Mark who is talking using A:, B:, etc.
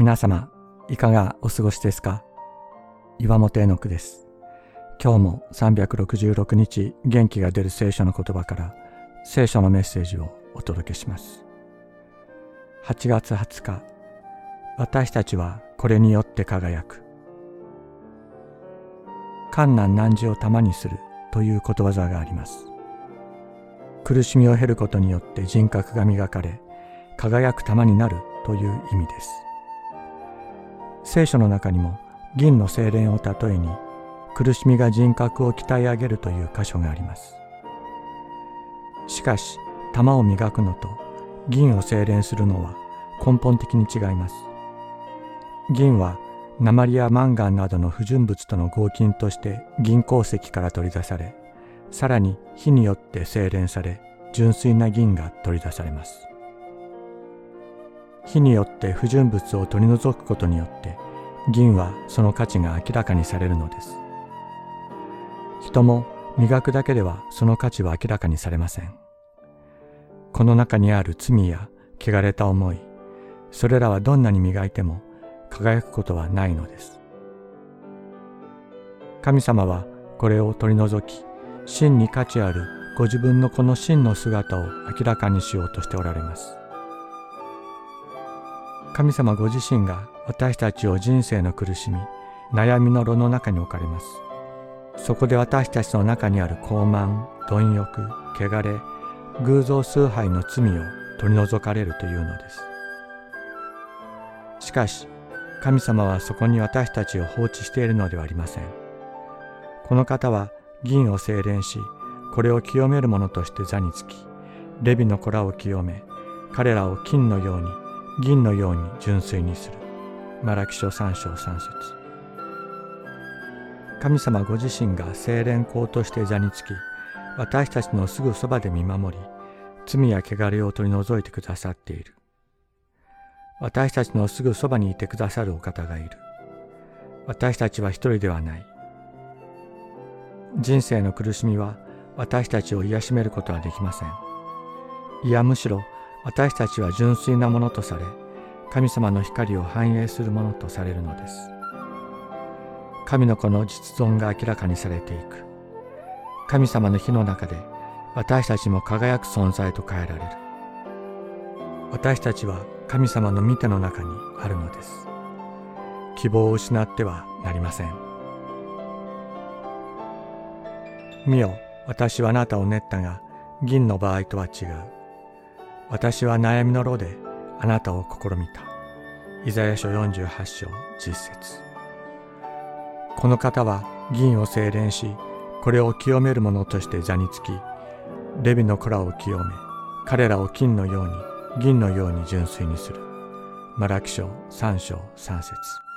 A: 皆様、いかがお過ごしですか？岩本絵の句です。今日も366日元気が出る聖書の言葉から聖書のメッセージをお届けします。8月20日、私たちはこれによって輝く。困難難事を玉にするということわざがあります。苦しみを経ることによって人格が磨かれ、輝く玉になるという意味です。聖書の中にも銀の精錬を例えに苦しみが人格を鍛え上げるという箇所があります。しかし玉を磨くのと銀を精錬するのは根本的に違います。銀は鉛やマンガンなどの不純物との合金として銀鉱石から取り出され、さらに火によって精錬され、純粋な銀が取り出されます。火によって不純物を取り除くことによって銀はその価値が明らかにされるのです。人も磨くだけではその価値は明らかにされません。この中にある罪や汚れた思いそれらはどんなに磨いても輝くことはないのです。神様はこれを取り除き真に価値あるご自分のこの真の姿を明らかにしようとしておられます。神様ご自身が私たちを人生の苦しみ悩みの炉の中に置かれます。そこで私たちの中にある傲慢貪欲汚れ偶像崇拝の罪を取り除かれるというのです。しかし神様はそこに私たちを放置しているのではありません。この方は銀を精錬しこれを清める者として座につきレビの子らを清め彼らを金のように銀のように純粋にする。マラキ書三章三節神様ご自身が精錬校として座につき、私たちのすぐそばで見守り、罪や汚れを取り除いてくださっている。私たちのすぐそばにいてくださるお方がいる。私たちは一人ではない。人生の苦しみは私たちを癒しめることはできません。いやむしろ私たちは純粋なものとされ神様の光を反映するものとされるのです。神の子の実存が明らかにされていく。神様の火の中で私たちも輝く存在と変えられる。私たちは神様の見ての中にあるのです。希望を失ってはなりません。見よ私はあなたを練ったが銀の場合とは違う。私は悩みの炉であなたを試みた。イザヤ書48章実節この方は銀を精錬し、これを清める者として座につき、レビの子らを清め、彼らを金のように、銀のように純粋にする。マラキ書3章3節